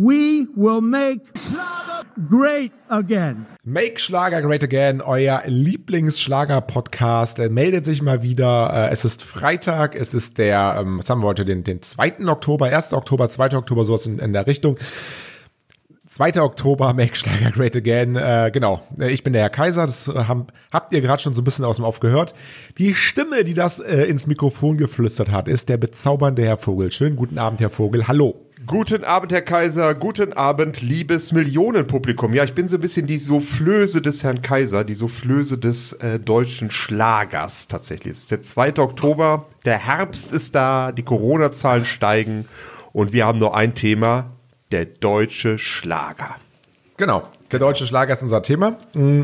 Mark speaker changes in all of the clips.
Speaker 1: We will make Schlager great again.
Speaker 2: Make Schlager Great Again, euer Lieblingsschlager-Podcast, Er meldet sich mal wieder. Äh, Es ist Freitag, es ist der, ähm, was haben wir heute, den, den 2. Oktober, 1. Oktober, 2. Oktober, sowas in, in der Richtung. 2. Oktober, Make Schlager Great Again. Äh, genau, Äh, ich bin der Herr Kaiser, das äh, haben, habt ihr gerade schon so ein bisschen aus dem Off gehört. Die Stimme, die das äh, ins Mikrofon geflüstert hat, ist der bezaubernde Herr Vogel. Schönen guten Abend, Herr Vogel. Hallo.
Speaker 3: Guten Abend, Herr Kaiser. Guten Abend, liebes Millionenpublikum. Ja, ich bin so ein bisschen die Soufflöse des Herrn Kaiser, die Soufflöse des äh, deutschen Schlagers tatsächlich. Es ist der 2. Oktober, der Herbst ist da, die Corona-Zahlen steigen und wir haben nur ein Thema, der deutsche Schlager.
Speaker 2: Genau, der deutsche Schlager ist unser Thema. Mm.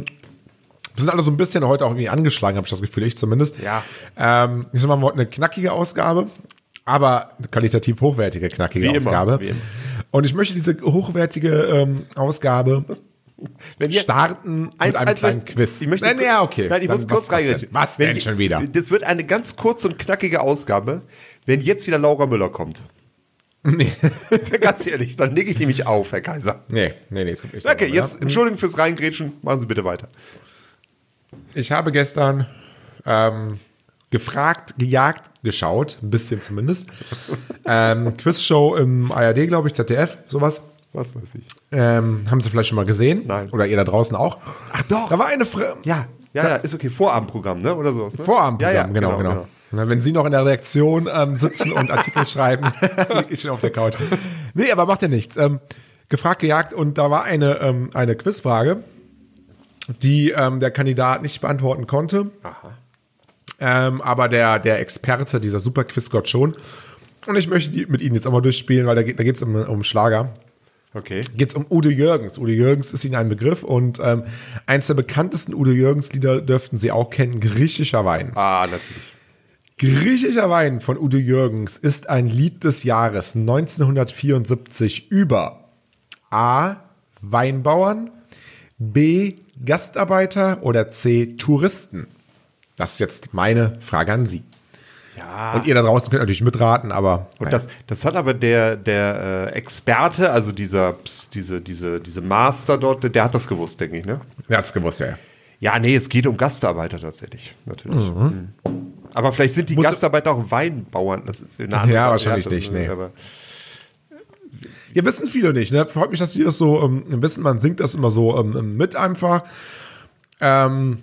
Speaker 2: Wir sind alle so ein bisschen heute auch irgendwie angeschlagen, habe ich das Gefühl, ich zumindest.
Speaker 3: Ja.
Speaker 2: Ähm, ich sag mal, heute eine knackige Ausgabe, aber eine qualitativ hochwertige, knackige
Speaker 3: Wie
Speaker 2: Ausgabe.
Speaker 3: immer.
Speaker 2: Und ich möchte diese hochwertige ähm, Ausgabe
Speaker 3: Wenn ihr-
Speaker 2: starten mit
Speaker 3: Eins-
Speaker 2: einem
Speaker 3: eins-
Speaker 2: kleinen Quiz.
Speaker 3: Ich möchte
Speaker 2: Nein, ja, okay.
Speaker 3: Nein, ich
Speaker 2: Dann
Speaker 3: muss kurz
Speaker 2: was, was denn? Was denn schon wieder?
Speaker 3: Das wird eine ganz kurze und knackige Ausgabe, wenn jetzt wieder Laura Müller kommt.
Speaker 2: Nee.
Speaker 3: ganz ehrlich, dann lege ich nämlich auf, Herr Kaiser.
Speaker 2: nee, nee, nee, es kommt nicht.
Speaker 3: Okay,
Speaker 2: darum,
Speaker 3: jetzt
Speaker 2: ja.
Speaker 3: Entschuldigung fürs Reingrätschen, machen Sie bitte weiter.
Speaker 2: Ich habe gestern ähm, gefragt, gejagt, geschaut, ein bisschen zumindest. ähm, Quizshow im ARD, glaube ich, ZDF, sowas.
Speaker 3: Was weiß ich.
Speaker 2: Ähm, haben Sie vielleicht schon mal gesehen?
Speaker 3: Nein.
Speaker 2: Oder ihr da draußen auch?
Speaker 3: Ach doch.
Speaker 2: Da war eine Fra
Speaker 3: Ja, ja, ja, ist okay. Vorabendprogramm, ne? Oder sowas. Ne?
Speaker 2: Vorabendprogramm,
Speaker 3: ja, ja,
Speaker 2: genau, genau. Na, Wenn Sie noch in der Redaktion ähm, sitzen und Artikel schreiben, liege ich schon auf der Couch. Nee, aber macht ja nichts. Ähm, gefragt, gejagt und da war eine, ähm, eine Quizfrage, die ähm, der Kandidat nicht beantworten konnte. Ähm, aber der, der Experte, dieser super Quizgott schon. Und ich möchte die mit Ihnen jetzt auch mal durchspielen, weil da geht es um, um Schlager
Speaker 3: Okay.
Speaker 2: geht es um Udo Jürgens. Udo Jürgens ist Ihnen ein Begriff und ähm, eins der bekanntesten Udo Jürgens-Lieder dürften Sie auch kennen, Griechischer Wein.
Speaker 3: Ah, natürlich.
Speaker 2: Griechischer Wein von Udo Jürgens ist ein Lied des Jahres 1974 über A. Weinbauern, B. Gastarbeiter oder C. Touristen. Das ist jetzt meine Frage an Sie.
Speaker 3: Ja.
Speaker 2: Und ihr da draußen könnt natürlich mitraten, aber
Speaker 3: Und das, das hat aber der, der äh, Experte, also dieser, diese, diese, diese Master dort, der hat das gewusst, denke ich, ne?
Speaker 2: wer hat's gewusst, ja. ja.
Speaker 3: Ja, nee, es geht um Gastarbeiter tatsächlich, natürlich. Mhm. Aber vielleicht sind die
Speaker 2: Musst du-
Speaker 3: Gastarbeiter auch Weinbauern. Das ist eine andere
Speaker 2: Ja, wahrscheinlich nicht, nee.
Speaker 3: Aber
Speaker 2: Ja, wissen viele nicht, ne? Freut mich, dass sie das so ähm, wissen. Man singt das immer so ähm, mit einfach. Ähm,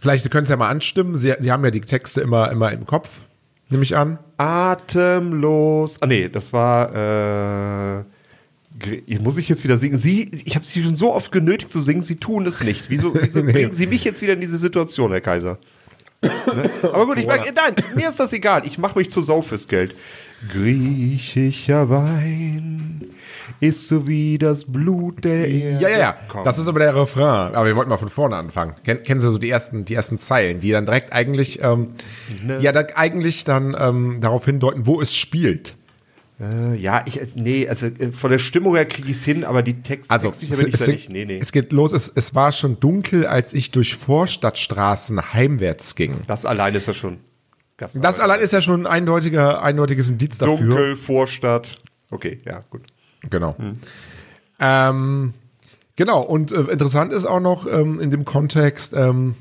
Speaker 2: vielleicht, Sie können es ja mal anstimmen. Sie, sie haben ja die Texte immer, immer im Kopf, nehme ich an.
Speaker 3: Atemlos. Ah, nee, das war. Äh, muss ich jetzt wieder singen? Sie, ich habe Sie schon so oft genötigt zu singen, Sie tun es nicht. Wieso, wieso
Speaker 2: Nee.
Speaker 3: bringen Sie mich jetzt wieder in diese Situation, Herr Kaiser? ne? Aber gut, ich mag, nein, mir ist das egal. Ich mache mich zu Sau fürs Geld. Griechischer Wein ist so wie das Blut der Erde.
Speaker 2: Ja, ja, ja. Das ist aber der Refrain. Aber wir wollten mal von vorne anfangen. Ken, kennen Sie so die ersten, die ersten Zeilen, die dann direkt eigentlich, ähm,
Speaker 3: Ne.
Speaker 2: ja, da eigentlich dann ähm, darauf hindeuten, wo es spielt.
Speaker 3: Äh, ja, ich, äh, nee, also äh, von der Stimmung her kriege ich es hin, aber die Text,
Speaker 2: Also,
Speaker 3: textsicher bin ich da
Speaker 2: es,
Speaker 3: nicht. Nee, nee.
Speaker 2: es geht los. Es, es war schon dunkel, als ich durch Vorstadtstraßen heimwärts ging.
Speaker 3: Das allein ist ja schon.
Speaker 2: Das allein ist ja schon ein eindeutiger, eindeutiges Indiz dafür.
Speaker 3: Dunkel, Vorstadt. Okay, ja, gut.
Speaker 2: Genau. Ähm, genau, und äh, interessant ist auch noch ähm, in dem Kontext, ähm,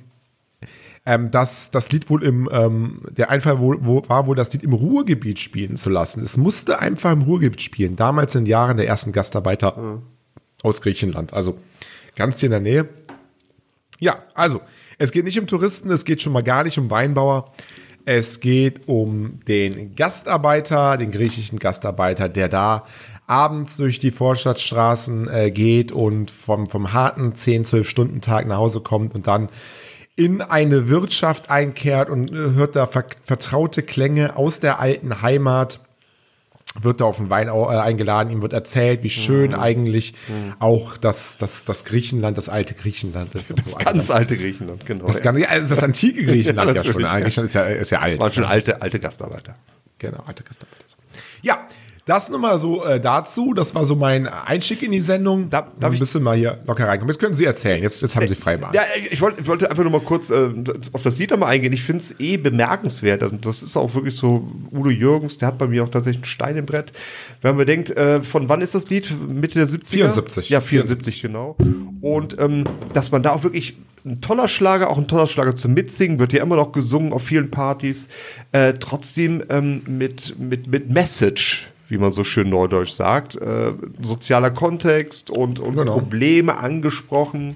Speaker 2: ähm, dass das Lied wohl im, ähm, der Einfall wo, wo, war wohl, das Lied im Ruhrgebiet spielen zu lassen. Es musste einfach im Ruhrgebiet spielen, damals in den Jahren der ersten Gastarbeiter aus Griechenland. Also ganz hier in der Nähe. Ja, also, es geht nicht um Touristen, es geht schon mal gar nicht um Weinbauer. Es geht um den Gastarbeiter, den griechischen Gastarbeiter, der da abends durch die Vorstadtstraßen äh, geht und vom, vom harten 10, 12 Stunden Tag nach Hause kommt und dann in eine Wirtschaft einkehrt und äh, hört da ver vertraute Klänge aus der alten Heimat wird da auf den Wein äh, eingeladen, ihm wird erzählt, wie schön
Speaker 3: Mhm.
Speaker 2: eigentlich auch das, das, das Griechenland, das alte Griechenland ist. und
Speaker 3: Das
Speaker 2: so.
Speaker 3: ganz alte Griechenland, genau.
Speaker 2: Das, ganze, also das antike Griechenland ja,
Speaker 3: Ja,
Speaker 2: schon.
Speaker 3: ja.
Speaker 2: Griechenland ist ja, ist ja alt.
Speaker 3: Waren schon alte, alte Gastarbeiter.
Speaker 2: Genau, alte Gastarbeiter. Ja, Das nochmal so äh, dazu. Das war so mein Einstieg in die Sendung.
Speaker 3: Da- darf
Speaker 2: ein
Speaker 3: ich-
Speaker 2: bisschen mal hier locker reinkommen. Jetzt können Sie erzählen. Jetzt, jetzt haben Sie Freibahn.
Speaker 3: Ja, ich wollte, ich wollte einfach nur mal kurz äh, auf das Lied nochmal eingehen. Ich finde es eh bemerkenswert. Und das ist auch wirklich so, Udo Jürgens, der hat bei mir auch tatsächlich einen Stein im Brett. Wenn man bedenkt, äh, von wann ist das Lied? Mitte der 70er?
Speaker 2: 74.
Speaker 3: Ja, 74, genau. Und ähm, dass man da auch wirklich ein toller Schlager, auch ein toller Schlager zum Mitsingen, wird ja immer noch gesungen auf vielen Partys. Äh, trotzdem ähm, mit, mit, mit Message, wie man so schön neudeutsch sagt. Äh, sozialer Kontext und, und
Speaker 2: Genau.
Speaker 3: Probleme angesprochen.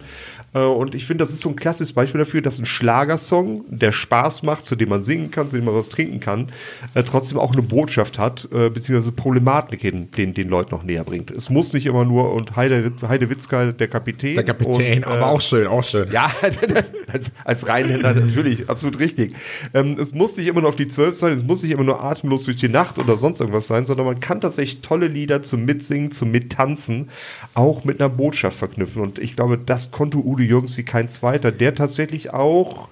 Speaker 3: Äh, Und ich finde, das ist so ein klassisches Beispiel dafür, dass ein Schlagersong, der Spaß macht, zu dem man singen kann, zu dem man was trinken kann, äh, trotzdem auch eine Botschaft hat, äh, beziehungsweise Problematiken den, den Leuten noch näher bringt. Es muss nicht immer nur und Heide, Heide Witzka, der Kapitän.
Speaker 2: Der Kapitän,
Speaker 3: und, äh,
Speaker 2: aber auch schön, auch schön.
Speaker 3: ja, als, als Rheinländer natürlich, absolut richtig. Ähm, es muss nicht immer nur auf die Zwölf sein, es muss nicht immer nur atemlos durch die Nacht oder sonst irgendwas sein, sondern man kann tatsächlich tolle Lieder zum Mitsingen, zum Mittanzen auch mit einer Botschaft verknüpfen. Und ich glaube, das konnte Udo Jürgens wie kein zweiter, der tatsächlich auch,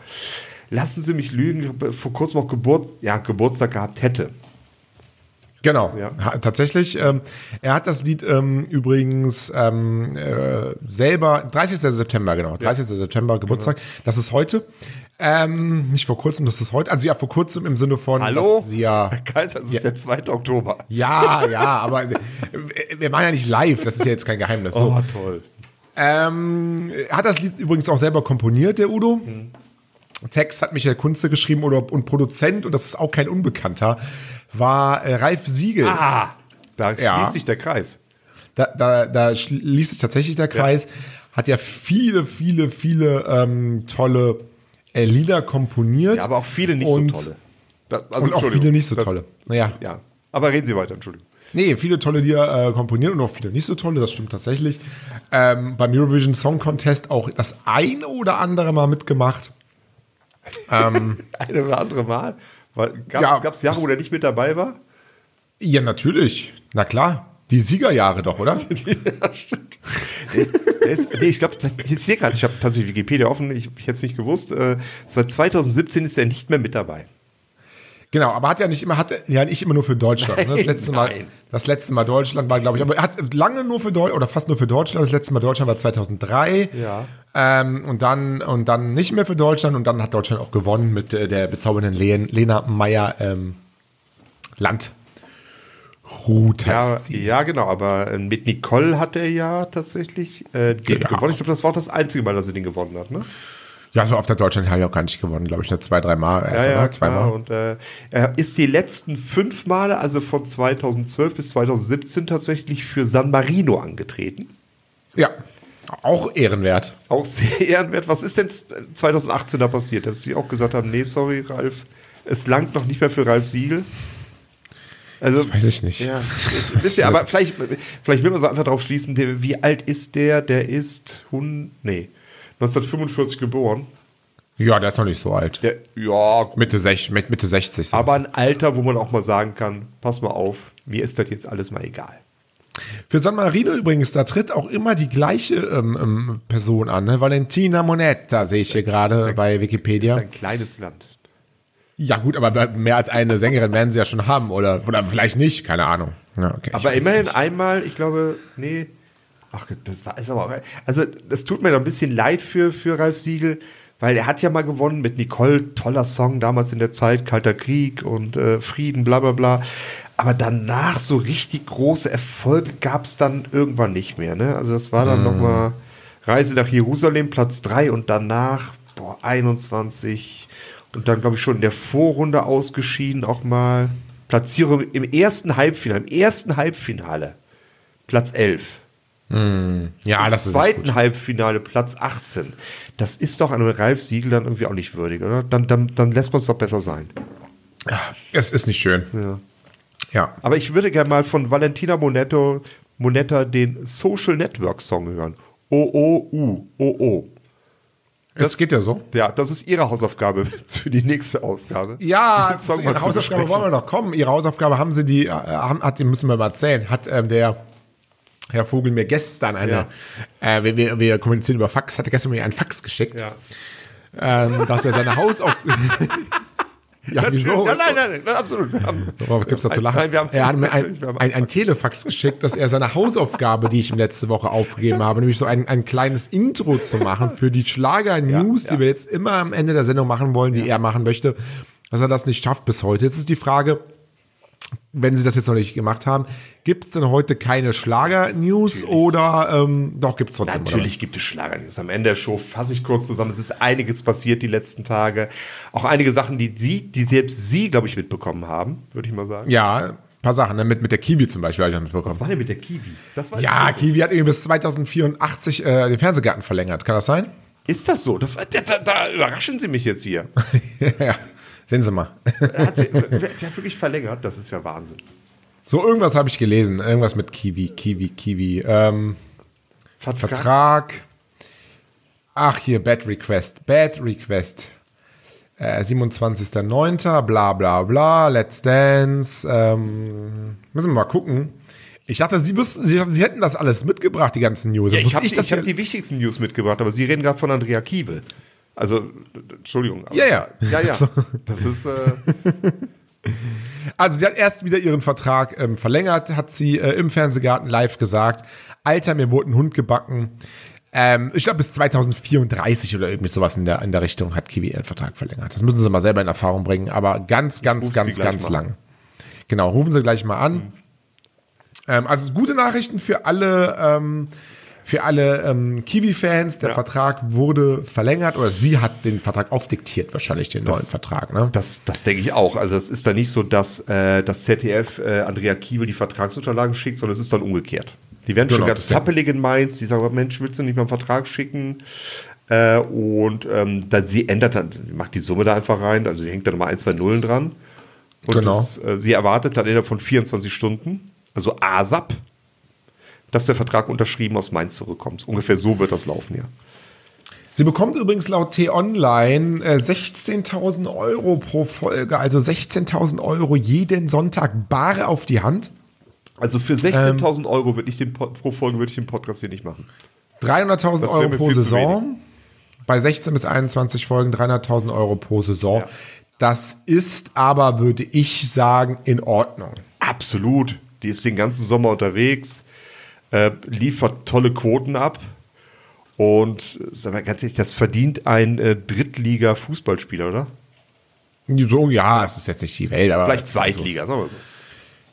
Speaker 3: lassen Sie mich lügen, vor kurzem auch Geburt, ja, Geburtstag gehabt hätte.
Speaker 2: Genau,
Speaker 3: Ja.
Speaker 2: tatsächlich. Ähm, er hat das Lied ähm, übrigens ähm, äh, selber, 30. September, genau, 30. September Geburtstag. Das ist heute. Ähm, nicht vor kurzem, das ist heute. Also ja, vor kurzem im Sinne von,
Speaker 3: Hallo?
Speaker 2: dass sie ja,
Speaker 3: Kaiser, es ist der 2. Oktober.
Speaker 2: ja, ja, aber äh, wir waren ja nicht live, das ist ja jetzt kein Geheimnis. So.
Speaker 3: Oh, toll.
Speaker 2: Ähm, hat das Lied übrigens auch selber komponiert, der Udo. Text hat Michael Kunze geschrieben oder, und Produzent, und das ist auch kein Unbekannter, war äh, Ralf Siegel.
Speaker 3: Ah, da
Speaker 2: Ja.
Speaker 3: schließt sich der Kreis.
Speaker 2: Da, da, da schließt sich tatsächlich der Kreis. Hat ja viele, viele, viele ähm, tolle äh, Lieder komponiert.
Speaker 3: Ja, aber auch viele nicht
Speaker 2: und,
Speaker 3: so tolle. Das, also,
Speaker 2: Und auch viele nicht so
Speaker 3: das-
Speaker 2: tolle. Naja,
Speaker 3: Ja, aber reden Sie weiter, Entschuldigung.
Speaker 2: Nee, viele tolle Lieder äh, komponiert und auch viele nicht so tolle, das stimmt tatsächlich. Ähm, beim Eurovision Song Contest auch das eine oder andere Mal mitgemacht.
Speaker 3: Eine oder andere Mal. Gab
Speaker 2: Ja,
Speaker 3: es Jahre, wo der nicht mit dabei war?
Speaker 2: Ja, natürlich. Na klar. Die Siegerjahre doch, oder?
Speaker 3: ja, stimmt. Der ist, der ist, nee, ich glaube, ich sehe gerade, ich habe tatsächlich Wikipedia offen, ich, ich hätte es nicht gewusst. Äh, seit 2017 ist er nicht mehr mit dabei.
Speaker 2: Genau, aber hat ja nicht immer, hat ja nicht immer nur für Deutschland. ne? Das
Speaker 3: Nein,
Speaker 2: letzte Mal,
Speaker 3: nein.
Speaker 2: das letzte Mal Deutschland war, glaube ich, aber er hat lange nur für Deutschland oder fast nur für Deutschland. Das letzte Mal Deutschland war 2003.
Speaker 3: Ja.
Speaker 2: Ähm, und dann und dann nicht mehr für Deutschland und dann hat Deutschland auch gewonnen mit äh, der bezaubernden Len, Lena Meyer ähm, Land. Ruth
Speaker 3: Ja, ja, genau, aber äh, mit Nicole hat er ja tatsächlich äh,
Speaker 2: Ja.
Speaker 3: gewonnen. Ich glaube, das war auch das einzige Mal, dass er den gewonnen hat, ne?
Speaker 2: Ja, so auf der Deutschland ich auch gar nicht gewonnen, glaube ich, nur zwei, drei Mal. Erst
Speaker 3: Ja, ja.
Speaker 2: Zweimal.
Speaker 3: Und äh, er ist die letzten fünf Male, also von 2012 bis 2017 tatsächlich für San Marino angetreten.
Speaker 2: Ja, auch ehrenwert.
Speaker 3: Auch sehr ehrenwert. Was ist denn 2018 da passiert? Dass sie auch gesagt haben, nee, sorry, Ralf, es langt noch nicht mehr für Ralf Siegel. Also,
Speaker 2: Das weiß ich nicht.
Speaker 3: Ja, wisst ihr, aber vielleicht, vielleicht will man so einfach drauf schließen, wie alt ist der? Der ist, hun, nee, 1945 geboren.
Speaker 2: Ja, der ist noch nicht so alt.
Speaker 3: Der, ja,
Speaker 2: Mitte, sech, mit Mitte 60. so.
Speaker 3: aber ein Alter, wo man auch mal sagen kann, pass mal auf, mir ist das jetzt alles mal egal.
Speaker 2: Für San Marino übrigens, da tritt auch immer die gleiche ähm, ähm, Person an. Ne? Valentina Monetta sehe ich hier gerade bei
Speaker 3: Das
Speaker 2: Wikipedia.
Speaker 3: ist ein kleines Land.
Speaker 2: Ja gut, aber mehr als eine Sängerin werden sie ja schon haben. Oder, oder vielleicht nicht, keine Ahnung. Ja, okay,
Speaker 3: Aber immerhin einmal, ich glaube, nee, ach, das war ist aber auch, also das tut mir doch ein bisschen leid für, für Ralf Siegel, weil er hat ja mal gewonnen mit Nicole, toller Song damals in der Zeit, Kalter Krieg und äh, Frieden, bla bla bla. Aber danach so richtig große Erfolge gab es dann irgendwann nicht mehr. Ne? Also das war dann noch mal Reise nach Jerusalem, Platz 3 und danach, boah, 21 und dann, glaube ich, schon in der Vorrunde ausgeschieden auch mal. Platzierung im ersten Halbfinale, im ersten Halbfinale, Platz 11.
Speaker 2: Ja, das
Speaker 3: Im
Speaker 2: ist nicht
Speaker 3: zweiten. Halbfinale, Platz 18. Das ist doch einem Ralf Siegel dann irgendwie auch nicht würdig, oder? Dann, dann, dann lässt man es doch besser sein.
Speaker 2: Es ist nicht schön.
Speaker 3: Ja.
Speaker 2: Ja.
Speaker 3: Aber ich würde gerne mal von Valentina Monetto, Monetta den Social Network Song hören. O-O-U, O-O.
Speaker 2: Es geht ja so.
Speaker 3: Ja, das ist ihre Hausaufgabe für die nächste Ausgabe.
Speaker 2: Ja, zu Hausaufgabe wollen wir noch kommen. Ihre Hausaufgabe haben sie die, äh, haben, hat, die müssen wir mal erzählen, hat ähm, der Herr Vogel mir gestern eine, äh, wir, wir, kommunizieren über Fax, hat er gestern mir einen Fax geschickt,
Speaker 3: Ja.
Speaker 2: ähm, dass er seine Hausauf Ja, wieso?
Speaker 3: Ja, nein, nein, nein, absolut.
Speaker 2: Worauf gibt's da zu lachen?
Speaker 3: Nein, wir haben-
Speaker 2: er hat mir ein, ein, ein Telefax geschickt, dass er seine Hausaufgabe, die ich ihm letzte Woche aufgegeben habe, nämlich so ein, ein kleines Intro zu machen für die Schlager-News,
Speaker 3: Ja,
Speaker 2: die
Speaker 3: ja.
Speaker 2: wir jetzt immer am Ende der Sendung machen wollen, die er machen möchte, dass er das nicht schafft bis heute. Jetzt ist die Frage, wenn Sie das jetzt noch nicht gemacht haben, gibt es denn heute keine Schlager-News oder ähm, doch gibt es trotzdem?
Speaker 3: Natürlich gibt es Schlagernews. Am Ende der Show fasse ich kurz zusammen. Es ist einiges passiert die letzten Tage. Auch einige Sachen, die Sie, die selbst Sie, glaube ich, mitbekommen haben, würde ich mal sagen.
Speaker 2: was? Ja, ein paar Sachen, ne? mit, mit der Kiwi zum Beispiel habe ich noch
Speaker 3: Was
Speaker 2: mitbekommen.
Speaker 3: war denn mit der Kiwi? Das war
Speaker 2: Ja, Kiwi hat irgendwie bis 2084 äh, den Fernsehgarten verlängert. Kann das sein?
Speaker 3: Ist das so? Das da, da überraschen Sie mich jetzt hier.
Speaker 2: ja, sehen Sie mal.
Speaker 3: Hat sie, sie hat wirklich verlängert. Das ist ja Wahnsinn.
Speaker 2: So, irgendwas habe ich gelesen. Irgendwas mit Kiwi, Kiwi, Kiwi. Ähm,
Speaker 3: Vertrag.
Speaker 2: Vertrag. Ach, hier, Bad Request. Bad Request. Äh, 27.09. Bla, bla, bla. Let's Dance. Ähm, müssen wir mal gucken. Ich dachte, Sie, wüssten, Sie, Sie hätten das alles mitgebracht, die ganzen News.
Speaker 3: Ja, ich habe hab die wichtigsten News mitgebracht, aber Sie reden gerade von Andrea Kiewel. Also, Entschuldigung. aber-
Speaker 2: Ja, ja.
Speaker 3: Ja, ja. Das ist, äh,
Speaker 2: Also sie hat erst wieder ihren Vertrag ähm, verlängert, hat sie äh, im Fernsehgarten live gesagt. Alter, mir wurde ein Hund gebacken. Ähm, ich glaube bis 2034 oder irgendwie sowas in der, in der Richtung hat Kiwi ihren Vertrag verlängert. Das müssen sie mal selber in Erfahrung bringen, aber ganz, ganz, ganz, ganz lang. Genau, rufen Sie gleich mal an. Ähm, also gute Nachrichten für alle, ähm, für alle ähm, Kiwi-Fans. Der
Speaker 3: Ja.
Speaker 2: Vertrag wurde verlängert oder sie hat den Vertrag aufdiktiert, wahrscheinlich den neuen Vertrag. Ne?
Speaker 3: das, das denke ich auch. Also, es ist da nicht so, dass äh, das ZDF äh, Andrea Kiewel die Vertragsunterlagen schickt, sondern es ist dann umgekehrt. Die werden schon
Speaker 2: Genau,
Speaker 3: ganz
Speaker 2: das denke
Speaker 3: zappelig in Mainz. Die sagen, Mensch, willst du nicht mal einen Vertrag schicken? Äh, und ähm, dann, sie ändert dann, macht die Summe da einfach rein. Also, sie hängt dann mal ein, zwei Nullen dran. Und
Speaker 2: Genau.
Speaker 3: das, äh, sie erwartet dann innerhalb von 24 Stunden, also ASAP, dass der Vertrag unterschrieben aus Mainz zurückkommt. Ungefähr so wird das laufen, ja.
Speaker 2: Sie bekommt übrigens laut T-Online äh, 16.000 Euro pro Folge, also 16.000 Euro jeden Sonntag bare auf die Hand.
Speaker 3: Also für 16.000 Euro würde ich den pro Folge würde ich den Podcast hier nicht machen.
Speaker 2: 300.000
Speaker 3: Das wäre
Speaker 2: Euro pro Saison. Bei 16 bis 21 Folgen 300.000 Euro pro Saison.
Speaker 3: Ja.
Speaker 2: Das ist aber, würde ich sagen, in Ordnung.
Speaker 3: Absolut. Die ist den ganzen Sommer unterwegs, äh, liefert tolle Quoten ab. Und äh, sag mal ganz ehrlich, das verdient ein äh, Drittliga-Fußballspieler, oder?
Speaker 2: So, ja, es ist jetzt nicht die Welt, aber.
Speaker 3: Vielleicht Zweitliga, sagen wir so.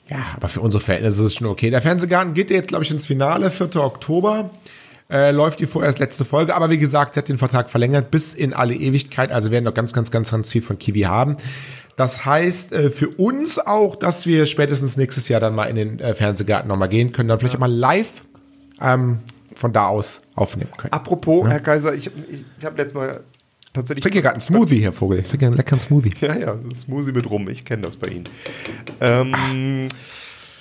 Speaker 2: Ja, aber für unsere Verhältnisse ist es schon okay. Der Fernsehgarten geht jetzt, glaube ich, ins Finale, 4. Oktober. Äh, läuft die vorerst letzte Folge, aber wie gesagt, sie hat den Vertrag verlängert bis in alle Ewigkeit. Also werden noch ganz, ganz, ganz, ganz viel von Kiwi haben. Das heißt äh, für uns auch, dass wir spätestens nächstes Jahr dann mal in den äh, Fernsehgarten nochmal gehen können, dann vielleicht auch mal live ähm, von da aus aufnehmen können.
Speaker 3: Apropos, Herr Kaiser, ich, ich, ich habe letztes Mal tatsächlich.
Speaker 2: Ich trinke gerade einen Smoothie, Herr Vogel. Ich trinke einen leckeren Smoothie.
Speaker 3: Ja, ja, Smoothie mit rum. Ich kenne das bei Ihnen. Ähm,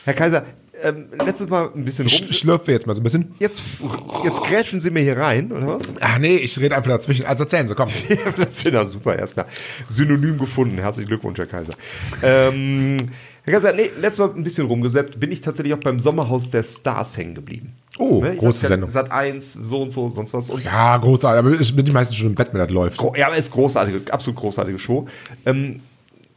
Speaker 3: Herr Kaiser, ähm, letztes Mal ein bisschen rum.
Speaker 2: Ich schlürfe jetzt mal so ein bisschen.
Speaker 3: Jetzt, jetzt grätschen Sie mir hier rein, oder was?
Speaker 2: Ach nee, ich rede einfach dazwischen. Also erzählen Sie, komm.
Speaker 3: Das ist ja super, erst klar. Synonym gefunden. Herzlichen Glückwunsch, Herr Kaiser. Ähm, Herr Kaiser, nee, letztes Mal ein bisschen rumgesäppt, bin ich tatsächlich auch beim Sommerhaus der Stars hängen geblieben.
Speaker 2: Oh,
Speaker 3: Ne,
Speaker 2: große Sendung.
Speaker 3: Sat 1, so und so, sonst was. Und
Speaker 2: Ja, großartig. Aber ich bin die meisten schon im Bett, wenn das läuft.
Speaker 3: Ja, aber es ist großartige, absolut großartige Show. Ähm,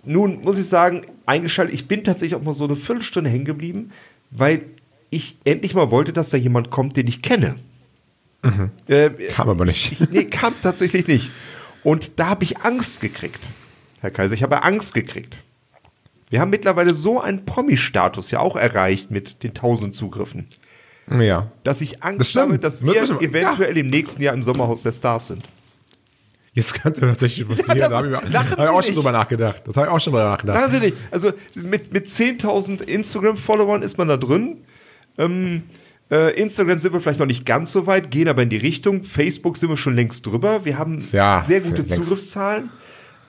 Speaker 3: nun muss ich sagen, eingeschaltet, ich bin tatsächlich auch mal so eine Viertelstunde hängen geblieben, weil ich endlich mal wollte, dass da jemand kommt, den ich kenne. Äh,
Speaker 2: Kam aber nicht.
Speaker 3: nee, kam tatsächlich nicht. Und da habe ich Angst gekriegt, Herr Kaiser. Ich habe Angst gekriegt. Wir haben mittlerweile so einen Promi-Status ja auch erreicht mit den 1000 Zugriffen,
Speaker 2: Ja.
Speaker 3: dass ich Angst
Speaker 2: Das
Speaker 3: habe, dass
Speaker 2: Wir
Speaker 3: eventuell im nächsten Jahr im Sommerhaus der Stars sind.
Speaker 2: Jetzt könnte tatsächlich passieren.
Speaker 3: das
Speaker 2: da habe ich,
Speaker 3: lachen
Speaker 2: hab ich auch schon drüber nachgedacht. Das habe ich auch schon drüber nachgedacht.
Speaker 3: Machen Sie nicht. Also mit, mit 10.000 Instagram-Followern ist man da drin. Ähm, äh, Instagram sind wir vielleicht noch nicht ganz so weit, gehen aber in die Richtung. Facebook sind wir schon längst drüber. Wir haben
Speaker 2: Ja,
Speaker 3: sehr gute
Speaker 2: längst.
Speaker 3: Zugriffszahlen.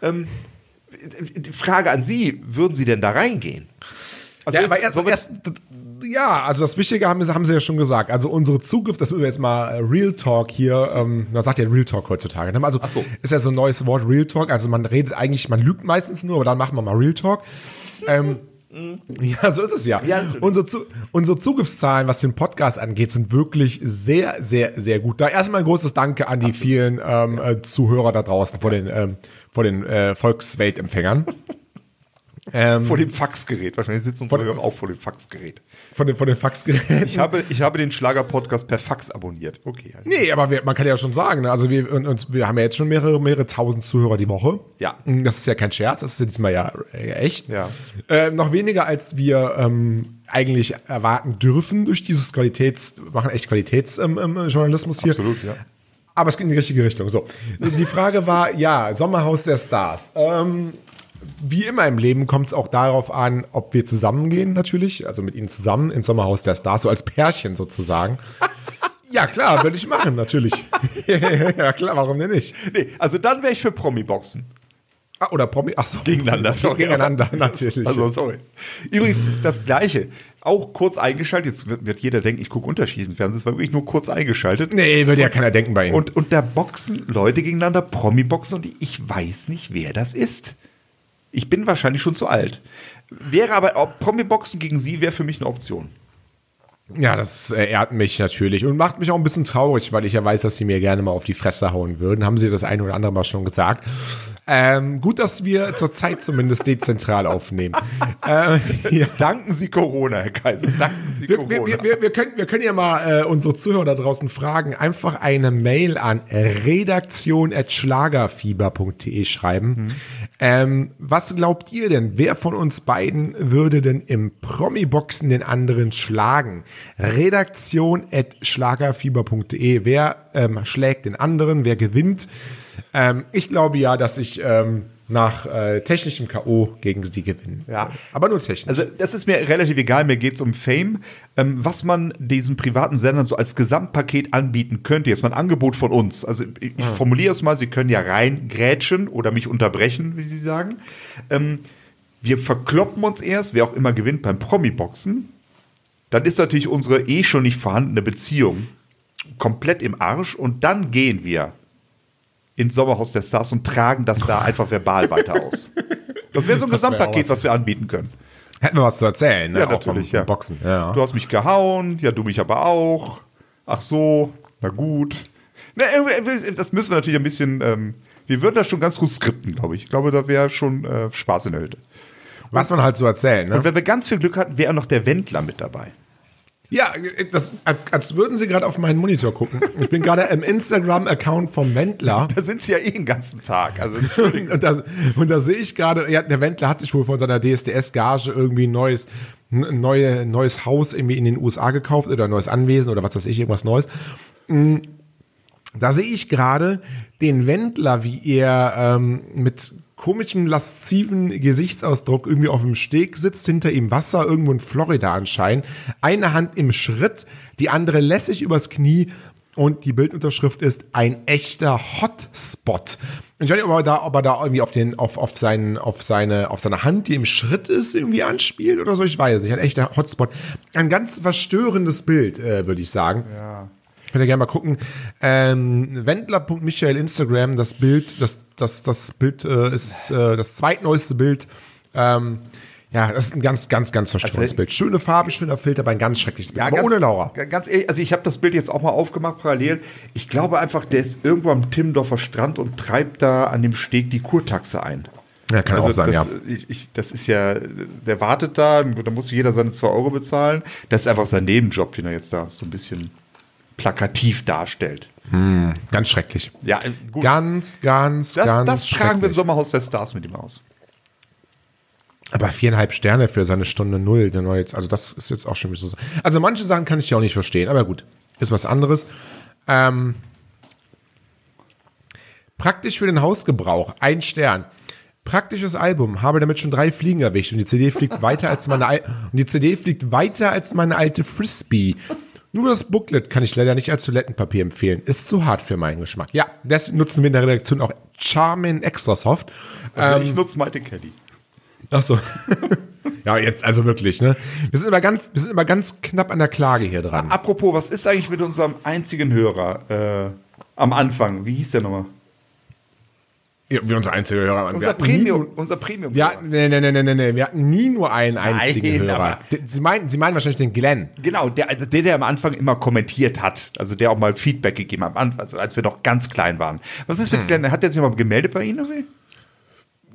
Speaker 3: Ähm, die Frage an Sie, würden Sie denn da reingehen? Also
Speaker 2: Ja,
Speaker 3: ist-
Speaker 2: aber erst, erst, ja, also das Wichtige haben, haben sie ja schon gesagt. Also unsere Zugriff, das müssen wir jetzt mal äh, Real Talk hier, ähm, man sagt ja Real Talk heutzutage. ne? Also
Speaker 3: so.
Speaker 2: ist ja so ein neues Wort Real Talk. Also man redet eigentlich, man lügt meistens nur, aber dann machen wir mal Real Talk. Ähm, ja, so ist es ja.
Speaker 3: Ja,
Speaker 2: unsere, Zu unsere Zugriffszahlen, was den Podcast angeht, sind wirklich sehr, sehr, sehr gut. Da erstmal ein großes Danke an die vielen ähm, äh, Zuhörer da draußen vor den, ähm, vor den äh, Volksweltempfängern. Ähm,
Speaker 3: Vor dem Faxgerät. Wahrscheinlich sitzen unsere Hörer auch vor dem Faxgerät.
Speaker 2: von den, von den Faxgeräten.
Speaker 3: Ich habe, ich habe den Schlager-Podcast per Fax abonniert. Okay.
Speaker 2: Nee, aber wir, man kann ja schon sagen, ne? also wir, uns, wir haben ja jetzt schon mehrere, mehrere tausend Zuhörer die Woche.
Speaker 3: Ja.
Speaker 2: Das ist ja kein Scherz, das ist ja diesmal ja äh, echt.
Speaker 3: Ja.
Speaker 2: Äh, noch weniger, als wir ähm, eigentlich erwarten dürfen durch dieses Qualitäts, machen echt Qualitätsjournalismus ähm, ähm, hier.
Speaker 3: Absolut, ja.
Speaker 2: Aber es geht in die richtige Richtung. So. Die Frage war, ja, Sommerhaus der Stars. Ähm, wie immer im Leben kommt es auch darauf an, ob wir zusammengehen natürlich, also mit ihnen zusammen ins Sommerhaus der Stars, so als Pärchen sozusagen. ja, klar, würde ich machen, natürlich. ja, klar, warum denn nicht?
Speaker 3: Nee, also dann wäre ich für Promi-Boxen.
Speaker 2: Ah, oder Promi, ach so.
Speaker 3: Gegeneinander.
Speaker 2: Gegeneinander, natürlich.
Speaker 3: Also, sorry. Übrigens, das Gleiche. Auch kurz eingeschaltet. Jetzt wird, wird jeder denken, ich gucke unterschiedlichen Fernsehen. Es war wirklich nur kurz eingeschaltet.
Speaker 2: nee, würde ja keiner denken bei ihnen.
Speaker 3: Und, und da boxen Leute gegeneinander, Promi-Boxen, und ich weiß nicht, wer das ist. Ich bin wahrscheinlich schon zu alt. Wäre aber, Promi-Boxen gegen sie wäre für mich eine Option.
Speaker 2: Ja, das äh, ehrt mich natürlich und macht mich auch ein bisschen traurig, weil ich ja weiß, dass sie mir gerne mal auf die Fresse hauen würden. Haben sie das eine oder andere Mal schon gesagt. Ähm, gut, dass wir zurzeit zumindest dezentral aufnehmen. ähm, ja.
Speaker 3: Danken Sie Corona, Herr Kaiser. Danken Sie
Speaker 2: Wir,
Speaker 3: Corona.
Speaker 2: wir, wir, wir, können, wir können ja mal äh, unsere Zuhörer da draußen fragen. Einfach eine Mail an redaktion.schlagerfieber.de schreiben. Ähm, was glaubt ihr denn? Wer von uns beiden würde denn im Promi-Boxen den anderen schlagen? Redaktion.schlagerfieber.de. Wer ähm, schlägt den anderen? Wer gewinnt? Ähm, ich glaube ja, dass ich ähm, nach äh, technischem K.O. gegen sie gewinnen.
Speaker 3: Ja.
Speaker 2: Aber nur technisch.
Speaker 3: Also, das ist mir relativ egal. Mir geht es um Fame. Ähm, was man diesen privaten Sendern so als Gesamtpaket anbieten könnte. Jetzt mal ein Angebot von uns. Also, ich, ich formuliere es mal. Sie können ja rein grätschen oder mich unterbrechen, wie Sie sagen. Ähm, wir verkloppen uns erst, wer auch immer gewinnt beim Promi-Boxen. Dann ist natürlich unsere eh schon nicht vorhandene Beziehung komplett im Arsch. Und dann gehen wir ins Sommerhaus der Stars und tragen das da einfach verbal weiter aus. Das wäre so ein
Speaker 2: Das
Speaker 3: Gesamtpaket, was wir anbieten können.
Speaker 2: Hätten wir was zu erzählen, ne?
Speaker 3: Ja, natürlich,
Speaker 2: vom, vom
Speaker 3: ja.
Speaker 2: Boxen. Ja.
Speaker 3: Du hast mich gehauen, ja, du mich aber auch. Ach so, na gut. Na, äh, das müssen wir natürlich ein bisschen, ähm, wir würden das schon ganz gut skripten, glaube ich. Ich glaube, da wäre schon äh, Spaß in der Hütte.
Speaker 2: Was man halt so erzählen, ne?
Speaker 3: Und wenn wir ganz viel Glück hatten, wäre noch der Wendler mit dabei.
Speaker 2: Ja, das, als, als würden Sie gerade auf meinen Monitor gucken. Ich bin gerade im Instagram-Account vom Wendler.
Speaker 3: Da sind sie ja eh den ganzen Tag. Also,
Speaker 2: Und da, und da sehe ich gerade, ja, der Wendler hat sich wohl von seiner DSDS-Gage irgendwie ein neues, neue, neues Haus irgendwie in den USA gekauft oder ein neues Anwesen oder was weiß ich, irgendwas Neues. Mm, Da sehe ich gerade den Wendler, wie er ähm, mit komischem, lasziven Gesichtsausdruck irgendwie auf dem Steg sitzt, hinter ihm Wasser, irgendwo in Florida anscheinend. Eine Hand im Schritt, die andere lässig übers Knie und die Bildunterschrift ist ein echter Hotspot. Ich weiß nicht, ob er da, ob er da irgendwie auf den, auf, auf seinen, auf seine, auf seine Hand, die im Schritt ist, irgendwie anspielt oder so. Ich weiß nicht. Ein echter Hotspot. Ein ganz verstörendes Bild, äh, würde ich sagen.
Speaker 3: ja.
Speaker 2: Könnt ihr gerne mal gucken. Ähm, Wendler.michael Instagram, das Bild, das, das, das Bild äh, ist äh, das zweitneueste Bild. Ähm, ja, das ist ein ganz, ganz, ganz verstörendes
Speaker 3: Also-
Speaker 2: Bild. Schöne Farbe, schöner Filter, aber ein ganz schreckliches Bild. aber
Speaker 3: ganz,
Speaker 2: ohne Laura.
Speaker 3: Ganz ehrlich, also ich habe das Bild jetzt auch mal aufgemacht parallel. Ich glaube einfach, der ist irgendwo am Timmendorfer Strand und treibt da an dem Steg die Kurtaxe ein.
Speaker 2: Ja, kann auch sein,
Speaker 3: das,
Speaker 2: ja.
Speaker 3: ich, ich, das ist ja, der wartet da, da muss jeder seine 2 Euro bezahlen. Das ist einfach sein Nebenjob, den er jetzt da so ein bisschen plakativ darstellt.
Speaker 2: Ganz schrecklich.
Speaker 3: Ja, äh, gut.
Speaker 2: Ganz, ganz,
Speaker 3: das
Speaker 2: ganz
Speaker 3: das tragen wir im. Sommerhaus der Stars mit ihm aus.
Speaker 2: Aber viereinhalb Sterne für seine Stunde Null, der neue jetzt, also das ist jetzt auch schon wieder so. Also manche Sachen kann ich ja auch nicht verstehen, aber gut, ist was anderes. Ähm, praktisch für den Hausgebrauch, ein Stern. Praktisches Album, habe damit schon drei Fliegen erwischt und die CD fliegt weiter als meine Al und die CD fliegt weiter als meine alte Frisbee. Nur das Booklet kann ich leider nicht als Toilettenpapier empfehlen. Ist zu hart für meinen Geschmack. Ja, deswegen nutzen wir in der Redaktion auch Charmin Extra Soft.
Speaker 3: Also ich nutze Malte Kelly.
Speaker 2: Ach so. ja, jetzt also wirklich, ne? Wir sind immer ganz, wir sind immer ganz knapp an der Klage hier dran.
Speaker 3: Apropos, was ist eigentlich mit unserem einzigen Hörer äh, am Anfang? Wie hieß der nochmal?
Speaker 2: Ja, wie unser einziger Hörer.
Speaker 3: Unser Premium,
Speaker 2: nur-
Speaker 3: unser Premium.
Speaker 2: Wir hatten, nee, nee, nee, nee, nee. Wir hatten nie nur einen einzigen
Speaker 3: Nein,
Speaker 2: Hörer. Sie meinen, Sie meinen wahrscheinlich den Glenn.
Speaker 3: Genau, der, also der, der am Anfang immer kommentiert hat, also der auch mal Feedback gegeben hat, also als wir noch ganz klein waren. Was ist mit
Speaker 2: Hm.
Speaker 3: Glenn? Hat der sich mal gemeldet bei Ihnen? Oder?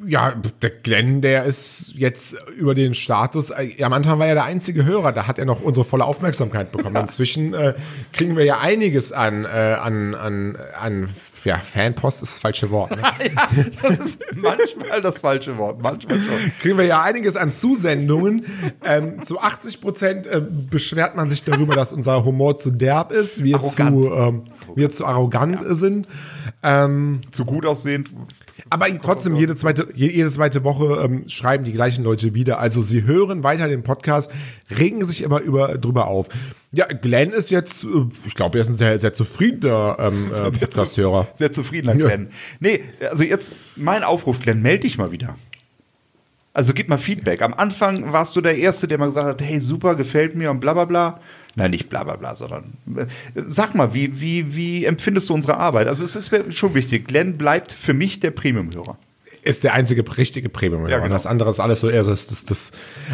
Speaker 2: Ja, der Glenn, der ist jetzt über den Status, äh, am Anfang war er der einzige Hörer, da hat er noch unsere volle Aufmerksamkeit bekommen. Inzwischen äh, kriegen wir ja einiges an, äh, an, an, an ja, Fanpost ist das falsche Wort. Ne?
Speaker 3: ja, das ist manchmal das falsche Wort, manchmal schon.
Speaker 2: Kriegen wir ja einiges an Zusendungen. Ähm, zu 80 Prozent äh, beschwert man sich darüber, dass unser Humor zu derb ist, wir, zu, ähm, wir zu arrogant ja. sind.
Speaker 3: Ähm, zu gut aussehend.
Speaker 2: Aber trotzdem, jede zweite, jede zweite Woche ähm, schreiben die gleichen Leute wieder. Also sie hören weiter den Podcast, regen sich immer über, drüber auf. Ja, Glenn ist jetzt, äh, ich glaube, er ist ein sehr, sehr zufriedener ähm, äh, Podcast-Hörer.
Speaker 3: Sehr zufriedener Glenn. Ja. Nee, also jetzt mein Aufruf, Glenn, melde dich mal wieder. Also gib mal Feedback. Am Anfang warst du der Erste, der mal gesagt hat, hey, super, gefällt mir und bla bla bla. Nein, nicht bla bla bla, sondern äh, sag mal, wie, wie, wie empfindest du unsere Arbeit? Also es ist schon wichtig, Glenn bleibt für mich der Premium-Hörer.
Speaker 2: Ist der einzige richtige Premium-Hörer. Ja, genau. Das andere ist alles so eher so, das, das, das.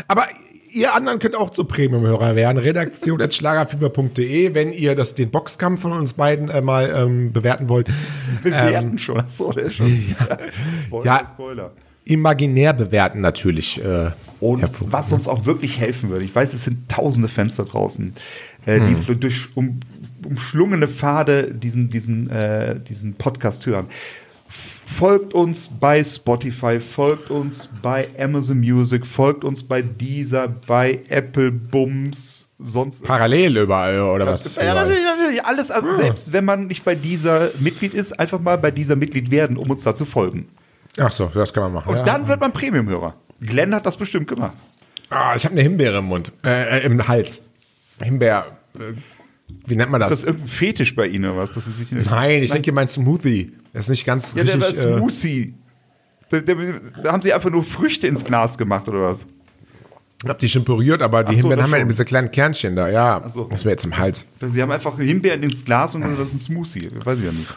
Speaker 2: Aber ihr anderen könnt auch zu Premium-Hörer werden. Redaktion.schlagerfieber.de, wenn ihr das, den Boxkampf von uns beiden äh, mal ähm, bewerten wollt.
Speaker 3: Bewerten ähm, schon, achso, der schon.
Speaker 2: Ja. Spoiler, ja, Spoiler. Imaginär bewerten natürlich. Äh,
Speaker 3: und was uns auch wirklich helfen würde, ich weiß, es sind tausende Fans da draußen, äh, hm. die durch um, umschlungene Pfade diesen, diesen, äh, diesen Podcast hören. Folgt uns bei Spotify, folgt uns bei Amazon Music, folgt uns bei Deezer, bei Apple Bums, sonst.
Speaker 2: Parallel überall, oder was?
Speaker 3: Ja, natürlich, natürlich. Alles, ah. selbst wenn man nicht bei dieser Mitglied ist, einfach mal bei dieser Mitglied werden, um uns da zu folgen.
Speaker 2: Ach so, das kann man machen.
Speaker 3: Und ja. dann wird man Premium-Hörer. Glenn hat das bestimmt gemacht.
Speaker 2: Ah, ich habe eine Himbeere im Mund, äh, im Hals. Himbeer. Äh, wie nennt man das?
Speaker 3: Ist das irgendein Fetisch bei Ihnen oder was? Das
Speaker 2: ist nicht Nein, ich denke, mein Smoothie. Das ist nicht ganz
Speaker 3: ja, richtig. Ja, der war Smoothie. Da, da, da, haben sie einfach nur Früchte ins Glas gemacht oder was?
Speaker 2: Ich hab die schon püriert, aber die so, Himbeeren haben ja diese kleinen Kernchen da. Ja, so. das wäre jetzt im Hals.
Speaker 3: Sie haben einfach Himbeeren ins Glas und das ist ein Smoothie. Weiß ich ja nicht.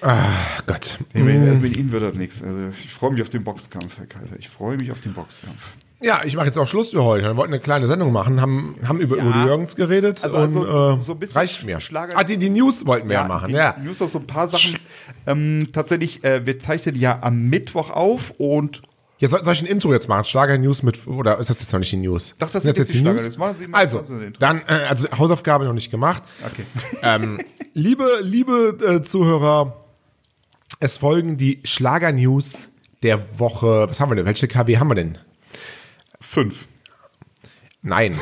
Speaker 2: Ach Gott.
Speaker 3: Nee, mit, mit Ihnen wird das nichts. Also ich freue mich auf den Boxkampf, Herr Kaiser. Ich freue mich auf den Boxkampf.
Speaker 2: Ja, ich mache jetzt auch Schluss für heute. Wir wollten eine kleine Sendung machen, haben, haben über ja. Udo Jürgens geredet also, also und äh, so ein bisschen reicht mir.
Speaker 3: Schlager ah, die, die News wollten wir ja, machen. Die ja. News auch so ein paar Sachen. Ähm, tatsächlich, äh, wir zeichnen ja am Mittwoch auf und
Speaker 2: ja, soll, soll ich ein Intro jetzt machen? Schlager-News mit, oder ist das jetzt noch nicht die News?
Speaker 3: Doch, das ist jetzt, die, die News. Jetzt
Speaker 2: Sie mal, also, dann, äh, also Hausaufgabe noch nicht gemacht.
Speaker 3: Okay.
Speaker 2: Ähm, liebe, liebe äh, Zuhörer, es folgen die Schlager-News der Woche. Was haben wir denn? Welche KW haben wir denn?
Speaker 3: Fünf.
Speaker 2: Nein.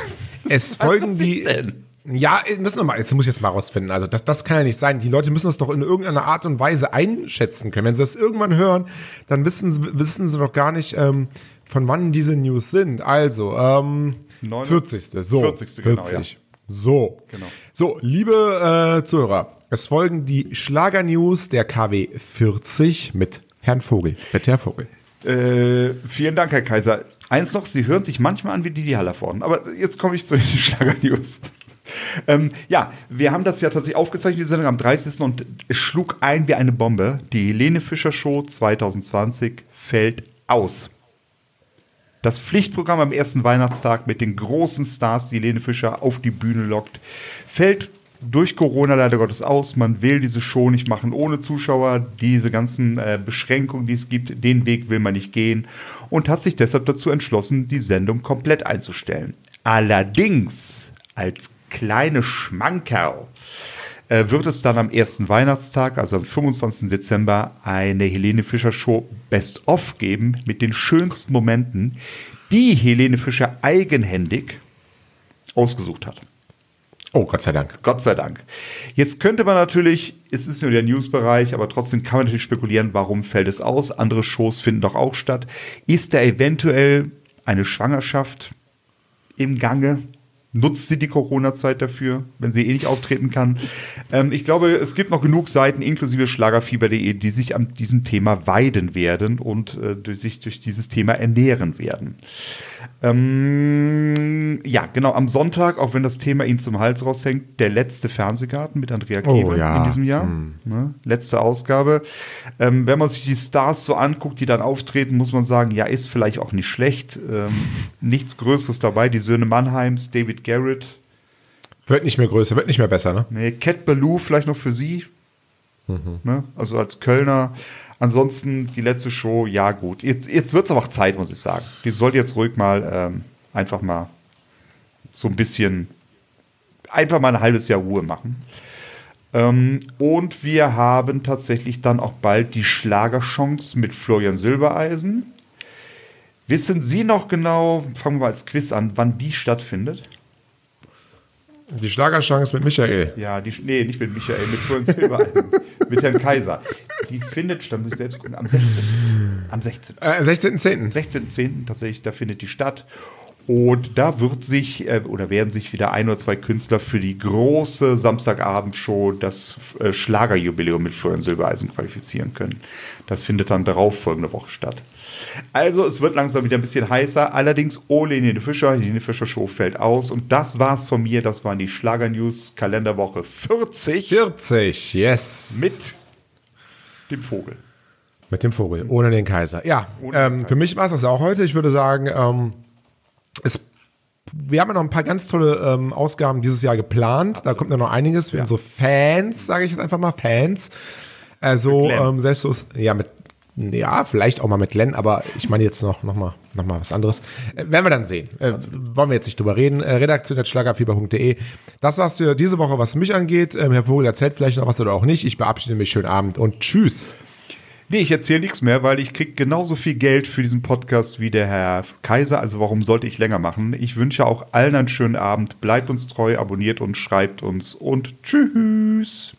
Speaker 2: Es folgen die. Denn? Ja, müssen wir mal, jetzt muss ich jetzt mal rausfinden. Also, das, das kann ja nicht sein. Die Leute müssen das doch in irgendeiner Art und Weise einschätzen können. Wenn sie das irgendwann hören, dann wissen, wissen sie doch gar nicht, ähm, von wann diese News sind. Also, ähm, 40. So.
Speaker 3: 40. 40. Genau, ja.
Speaker 2: So. Genau. So, liebe äh, Zuhörer, es folgen die Schlager-News der KW 40 mit Herrn Vogel, mit Herr Vogel.
Speaker 3: Äh, vielen Dank, Herr Kaiser. Eins noch, Sie hören sich manchmal an wie Didi Hallervorden. Aber jetzt komme ich zu den Schlager-News. ähm, ja, wir haben das ja tatsächlich aufgezeichnet, die Sendung am 30. und es schlug ein wie eine Bombe. Die Helene Fischer Show 2020 fällt aus. Das Pflichtprogramm am ersten Weihnachtstag mit den großen Stars, die Helene Fischer auf die Bühne lockt, fällt durch Corona leider Gottes aus. Man will diese Show nicht machen ohne Zuschauer. Diese ganzen äh, Beschränkungen, die es gibt, den Weg will man nicht gehen und hat sich deshalb dazu entschlossen, die Sendung komplett einzustellen. Allerdings als kleine Schmankerl äh, wird es dann am ersten Weihnachtstag, also am 25. Dezember, eine Helene Fischer Show Best of geben mit den schönsten Momenten, die Helene Fischer eigenhändig ausgesucht hat.
Speaker 2: Oh, Gott sei Dank.
Speaker 3: Gott sei Dank. Jetzt könnte man natürlich, es ist nur der Newsbereich, aber trotzdem kann man natürlich spekulieren, warum fällt es aus? Andere Shows finden doch auch statt. Ist da eventuell eine Schwangerschaft im Gange? Nutzt sie die Corona-Zeit dafür, wenn sie eh nicht auftreten kann? Ähm, ich glaube, es gibt noch genug Seiten, inklusive schlagerfieber.de, die sich an diesem Thema weiden werden und äh, sich durch dieses Thema ernähren werden. Ähm, ja, genau, am Sonntag, auch wenn das Thema ihn zum Hals raushängt, der letzte Fernsehgarten mit Andrea Keber oh, ja. in diesem Jahr. Hm. Ne? Letzte Ausgabe. Ähm, wenn man sich die Stars so anguckt, die dann auftreten, muss man sagen, ja, ist vielleicht auch nicht schlecht. Ähm, nichts Größeres dabei. Die Söhne Mannheims, David Garrett.
Speaker 2: Wird nicht mehr größer, wird nicht mehr besser, ne?
Speaker 3: Nee, Cat Ballou vielleicht noch für sie. Mhm. Ne? Also als Kölner. Ansonsten die letzte Show, ja gut. Jetzt, jetzt wird es aber auch Zeit, muss ich sagen. Die sollte jetzt ruhig mal ähm, einfach mal so ein bisschen, einfach mal ein halbes Jahr Ruhe machen. Ähm, und wir haben tatsächlich dann auch bald die Schlagerchance mit Florian Silbereisen. Wissen Sie noch genau, fangen wir als Quiz an, wann die stattfindet?
Speaker 2: Die Schlagerchance mit Michael.
Speaker 3: Ja, die, nee, nicht mit Michael, mit Florian Silbereisen. mit Herrn Kaiser. Die findet statt, muss ich selbst gucken, am 16. Am 16.
Speaker 2: Äh, 16.10.
Speaker 3: 16.10. tatsächlich, da findet die statt. Und da wird sich äh, oder werden sich wieder ein oder zwei Künstler für die große Samstagabendshow das äh, Schlagerjubiläum mit Florian Silbereisen qualifizieren können. Das findet dann darauf folgende Woche statt. Also es wird langsam wieder ein bisschen heißer. Allerdings ohne Helene Fischer. Helene Fischer Show fällt aus. Und das war's von mir. Das waren die Schlager News Kalenderwoche 40.
Speaker 2: 40, yes.
Speaker 3: Mit dem Vogel.
Speaker 2: Mit dem Vogel, ohne den Kaiser. Ja, ähm, für mich war es das auch heute. Ich würde sagen, ähm, es, wir haben ja noch ein paar ganz tolle ähm, Ausgaben dieses Jahr geplant. Absolut. Da kommt ja noch einiges für ja. unsere Fans, sage ich jetzt einfach mal, Fans. Also ähm, selbst so, ja, mit ja, vielleicht auch mal mit Glenn, aber ich meine jetzt noch, noch, mal, noch mal was anderes. Äh, werden wir dann sehen. Äh, wollen wir jetzt nicht drüber reden. Äh, Redaktion.schlagerfieber.de. Das war's für diese Woche, was mich angeht. Ähm, Herr Vogel erzählt vielleicht noch was oder auch nicht. Ich verabschiede mich. Schönen Abend und tschüss.
Speaker 3: Nee, ich erzähle nichts mehr, weil ich kriege genauso viel Geld für diesen Podcast wie der Herr Kaiser. Also warum sollte ich länger machen? Ich wünsche auch allen einen schönen Abend. Bleibt uns treu, abonniert uns, schreibt uns und tschüss.